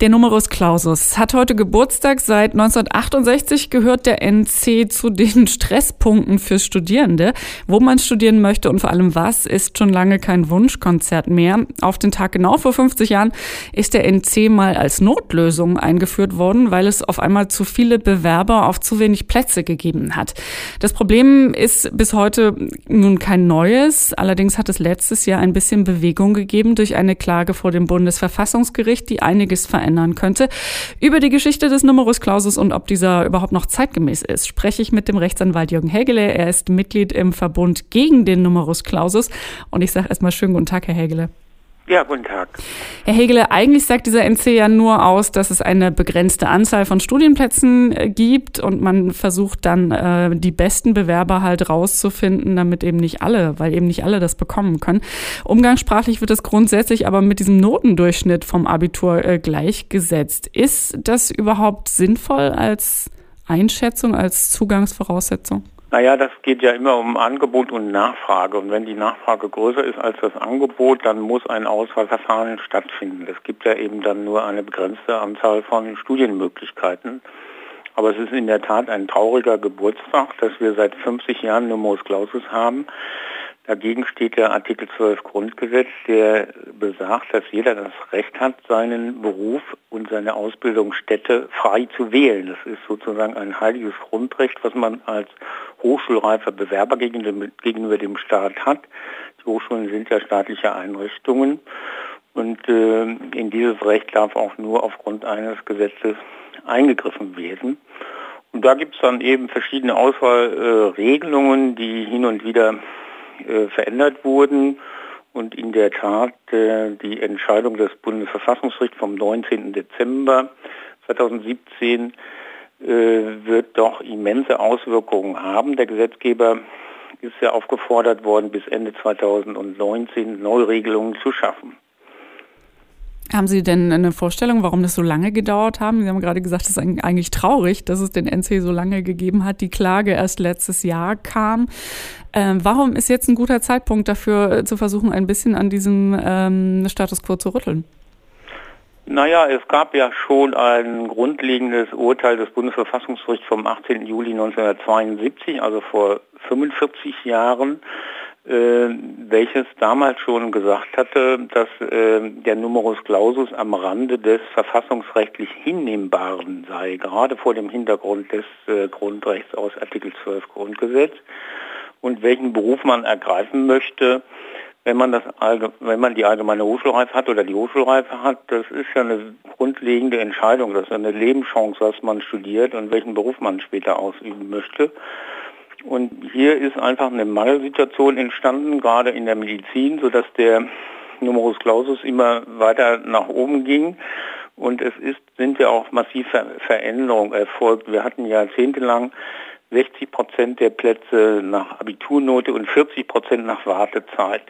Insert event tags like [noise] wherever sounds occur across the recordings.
Der Numerus Clausus hat heute Geburtstag. Seit 1968 gehört der NC zu den [laughs] Stresspunkten für Studierende. Wo man studieren möchte und vor allem was, ist schon lange kein Wunschkonzert mehr. Auf den Tag genau vor 50 Jahren ist der NC mal als Notlösung eingeführt worden, weil es auf einmal zu viele Bewerber auf zu wenig Plätze gegeben hat. Das Problem ist bis heute nun kein neues. Allerdings hat es letztes Jahr ein bisschen Bewegung gegeben durch eine Klage vor dem Bundesverfassungsgericht, die einiges verändert verändern könnte. Über die Geschichte des Numerus Clausus und ob dieser überhaupt noch zeitgemäß ist, spreche ich mit dem Rechtsanwalt Jürgen Hägele. Er ist Mitglied im Verbund gegen den Numerus Clausus. Und ich sage erstmal schönen guten Tag, Herr Hägele. Ja, guten Tag. Herr Hegele, eigentlich sagt dieser NC ja nur aus, dass es eine begrenzte Anzahl von Studienplätzen äh, gibt und man versucht dann äh, die besten Bewerber halt rauszufinden, damit eben nicht alle, weil eben nicht alle das bekommen können. Umgangssprachlich wird es grundsätzlich aber mit diesem Notendurchschnitt vom Abitur äh, gleichgesetzt. Ist das überhaupt sinnvoll als Einschätzung, als Zugangsvoraussetzung? Naja, das geht ja immer um Angebot und Nachfrage. Und wenn die Nachfrage größer ist als das Angebot, dann muss ein Auswahlverfahren stattfinden. Es gibt ja eben dann nur eine begrenzte Anzahl von Studienmöglichkeiten. Aber es ist in der Tat ein trauriger Geburtstag, dass wir seit 50 Jahren Numerus Clausus haben. Dagegen steht der Artikel 12 Grundgesetz, der besagt, dass jeder das Recht hat, seinen Beruf und seine Ausbildungsstätte frei zu wählen. Das ist sozusagen ein heiliges Grundrecht, was man als hochschulreifer Bewerber gegenüber dem Staat hat. Die Hochschulen sind ja staatliche Einrichtungen und äh, in dieses Recht darf auch nur aufgrund eines Gesetzes eingegriffen werden. Und da gibt es dann eben verschiedene Auswahlregelungen, äh, die hin und wieder äh, verändert wurden. Und in der Tat, äh, die Entscheidung des Bundesverfassungsgerichts vom 19. Dezember 2017 äh, wird doch immense Auswirkungen haben. Der Gesetzgeber ist ja aufgefordert worden, bis Ende 2019 Neuregelungen zu schaffen. Haben Sie denn eine Vorstellung, warum das so lange gedauert haben? Sie haben gerade gesagt, es ist eigentlich traurig, dass es den NC so lange gegeben hat. Die Klage erst letztes Jahr kam. Ähm, warum ist jetzt ein guter Zeitpunkt dafür, äh, zu versuchen, ein bisschen an diesem ähm, Status quo zu rütteln? Naja, es gab ja schon ein grundlegendes Urteil des Bundesverfassungsgerichts vom 18. Juli 1972, also vor 45 Jahren, welches damals schon gesagt hatte, dass äh, der Numerus Clausus am Rande des verfassungsrechtlich Hinnehmbaren sei, gerade vor dem Hintergrund des äh, Grundrechts aus Artikel 12 Grundgesetz und welchen Beruf man ergreifen möchte, wenn man, das, wenn man die allgemeine Hochschulreife hat oder die Hochschulreife hat, das ist ja eine grundlegende Entscheidung, das ist eine Lebenschance, was man studiert und welchen Beruf man später ausüben möchte. Und hier ist einfach eine Mangelsituation entstanden, gerade in der Medizin, sodass der Numerus Clausus immer weiter nach oben ging. Und es ist, sind ja auch massive Veränderungen erfolgt. Wir hatten jahrzehntelang 60 Prozent der Plätze nach Abiturnote und 40 Prozent nach Wartezeit.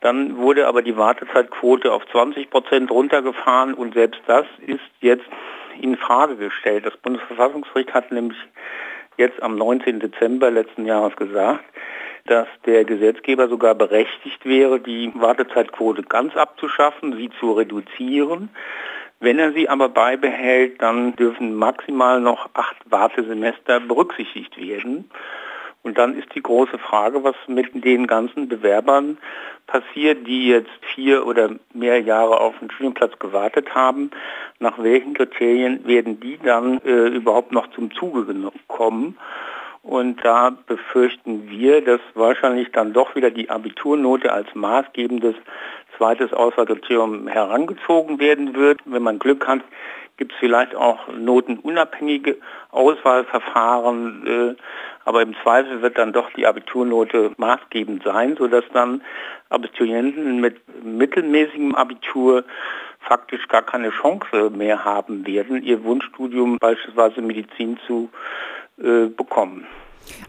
Dann wurde aber die Wartezeitquote auf 20 Prozent runtergefahren und selbst das ist jetzt in Frage gestellt. Das Bundesverfassungsgericht hat nämlich jetzt am 19. Dezember letzten Jahres gesagt, dass der Gesetzgeber sogar berechtigt wäre, die Wartezeitquote ganz abzuschaffen, sie zu reduzieren. Wenn er sie aber beibehält, dann dürfen maximal noch acht Wartesemester berücksichtigt werden. Und dann ist die große Frage, was mit den ganzen Bewerbern passiert, die jetzt vier oder mehr Jahre auf einen Studienplatz gewartet haben. Nach welchen Kriterien werden die dann äh, überhaupt noch zum Zuge kommen? Und da befürchten wir, dass wahrscheinlich dann doch wieder die Abiturnote als maßgebendes zweites Auswahlkriterium herangezogen werden wird. Wenn man Glück hat, gibt es vielleicht auch notenunabhängige Auswahlverfahren, äh, aber im Zweifel wird dann doch die Abiturnote maßgebend sein, sodass dann Abiturienten mit mittelmäßigem Abitur faktisch gar keine Chance mehr haben werden, ihr Wunschstudium beispielsweise Medizin zu äh, bekommen.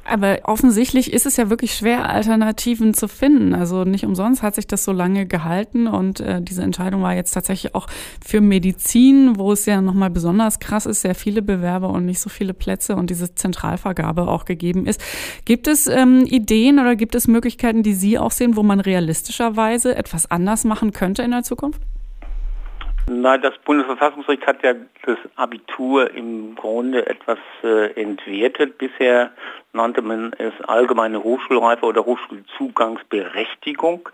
Aber offensichtlich ist es ja wirklich schwer, Alternativen zu finden. Also nicht umsonst hat sich das so lange gehalten und äh, diese Entscheidung war jetzt tatsächlich auch für Medizin, wo es ja nochmal besonders krass ist, sehr viele Bewerber und nicht so viele Plätze und diese Zentralvergabe auch gegeben ist. Gibt es ähm, Ideen oder gibt es Möglichkeiten, die Sie auch sehen, wo man realistischerweise etwas anders machen könnte in der Zukunft? Nein, das Bundesverfassungsgericht hat ja das Abitur im Grunde etwas äh, entwertet. Bisher nannte man es allgemeine Hochschulreife oder Hochschulzugangsberechtigung.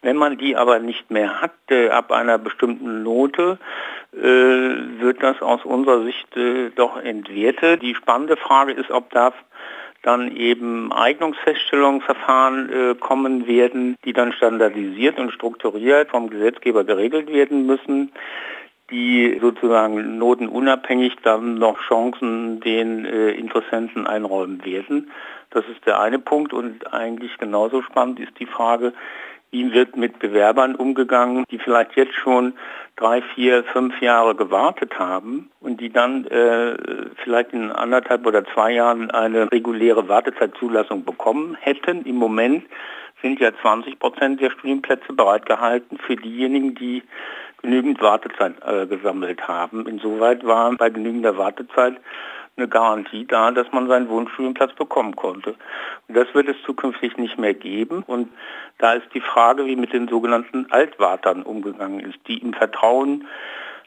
Wenn man die aber nicht mehr hat, äh, ab einer bestimmten Note, äh, wird das aus unserer Sicht äh, doch entwertet. Die spannende Frage ist, ob da dann eben Eignungsfeststellungsverfahren äh, kommen werden, die dann standardisiert und strukturiert vom Gesetzgeber geregelt werden müssen die sozusagen notenunabhängig dann noch Chancen den äh, Interessenten einräumen werden. Das ist der eine Punkt und eigentlich genauso spannend ist die Frage, wie wird mit Bewerbern umgegangen, die vielleicht jetzt schon drei, vier, fünf Jahre gewartet haben und die dann äh, vielleicht in anderthalb oder zwei Jahren eine reguläre Wartezeitzulassung bekommen hätten. Im Moment sind ja 20 Prozent der Studienplätze bereitgehalten für diejenigen, die genügend Wartezeit äh, gesammelt haben. Insoweit war bei genügender Wartezeit eine Garantie da, dass man seinen Wunschstudienplatz bekommen konnte. Und das wird es zukünftig nicht mehr geben. Und da ist die Frage, wie mit den sogenannten Altwartern umgegangen ist, die im Vertrauen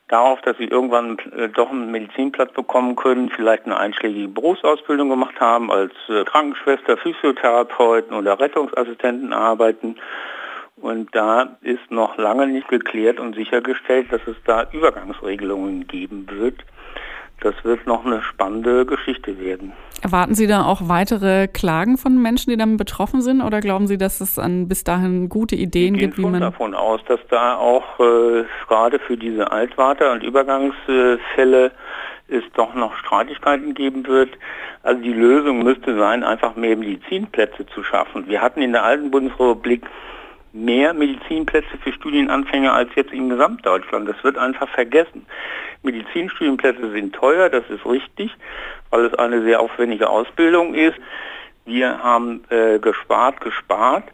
darauf, dass sie irgendwann äh, doch einen Medizinplatz bekommen können, vielleicht eine einschlägige Berufsausbildung gemacht haben, als äh, Krankenschwester, Physiotherapeuten oder Rettungsassistenten arbeiten. Und da ist noch lange nicht geklärt und sichergestellt, dass es da Übergangsregelungen geben wird. Das wird noch eine spannende Geschichte werden. Erwarten Sie da auch weitere Klagen von Menschen, die dann betroffen sind, oder glauben Sie, dass es an bis dahin gute Ideen gibt, wie man davon aus, dass da auch äh, gerade für diese Altwarte- und Übergangsfälle es doch noch Streitigkeiten geben wird. Also die Lösung müsste sein, einfach mehr Medizinplätze zu schaffen. Wir hatten in der alten Bundesrepublik mehr Medizinplätze für Studienanfänger als jetzt in Gesamtdeutschland. Das wird einfach vergessen. Medizinstudienplätze sind teuer, das ist richtig, weil es eine sehr aufwendige Ausbildung ist. Wir haben äh, gespart, gespart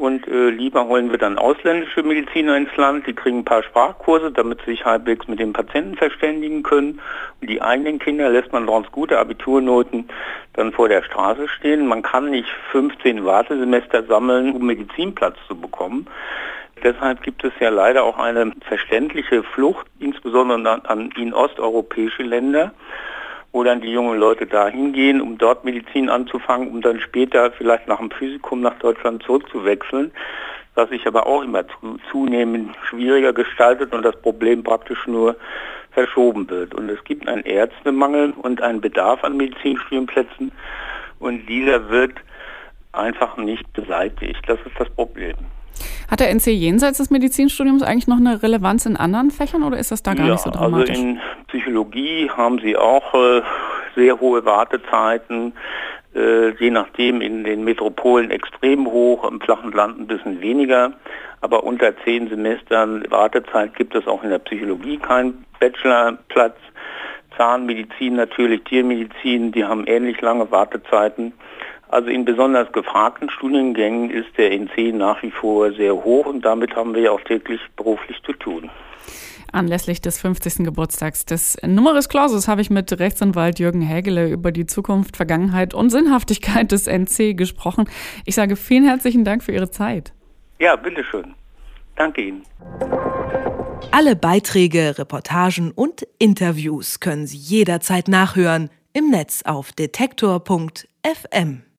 und äh, lieber holen wir dann ausländische Mediziner ins Land, die kriegen ein paar Sprachkurse, damit sie sich halbwegs mit den Patienten verständigen können. Und die eigenen Kinder lässt man trotz guter Abiturnoten dann vor der Straße stehen. Man kann nicht 15 Wartesemester sammeln, um Medizinplatz zu bekommen. Deshalb gibt es ja leider auch eine verständliche Flucht, insbesondere an, in osteuropäische Länder wo dann die jungen Leute dahin gehen, um dort Medizin anzufangen, um dann später vielleicht nach dem Physikum nach Deutschland zurückzuwechseln, was sich aber auch immer zu, zunehmend schwieriger gestaltet und das Problem praktisch nur verschoben wird. Und es gibt einen Ärztemangel und einen Bedarf an Medizinstudienplätzen und dieser wird einfach nicht beseitigt. Das ist das Problem. Hat der NC jenseits des Medizinstudiums eigentlich noch eine Relevanz in anderen Fächern oder ist das da gar ja, nicht so dramatisch? Also in Psychologie haben sie auch äh, sehr hohe Wartezeiten, äh, je nachdem in den Metropolen extrem hoch, im flachen Land ein bisschen weniger. Aber unter zehn Semestern Wartezeit gibt es auch in der Psychologie keinen Bachelorplatz. Zahnmedizin natürlich, Tiermedizin, die haben ähnlich lange Wartezeiten. Also in besonders gefragten Studiengängen ist der NC nach wie vor sehr hoch und damit haben wir ja auch täglich beruflich zu tun. Anlässlich des 50. Geburtstags des Numerus Clausus habe ich mit Rechtsanwalt Jürgen Hägele über die Zukunft, Vergangenheit und Sinnhaftigkeit des NC gesprochen. Ich sage vielen herzlichen Dank für Ihre Zeit. Ja, bitteschön. Danke Ihnen. Alle Beiträge, Reportagen und Interviews können Sie jederzeit nachhören im Netz auf detektor.fm.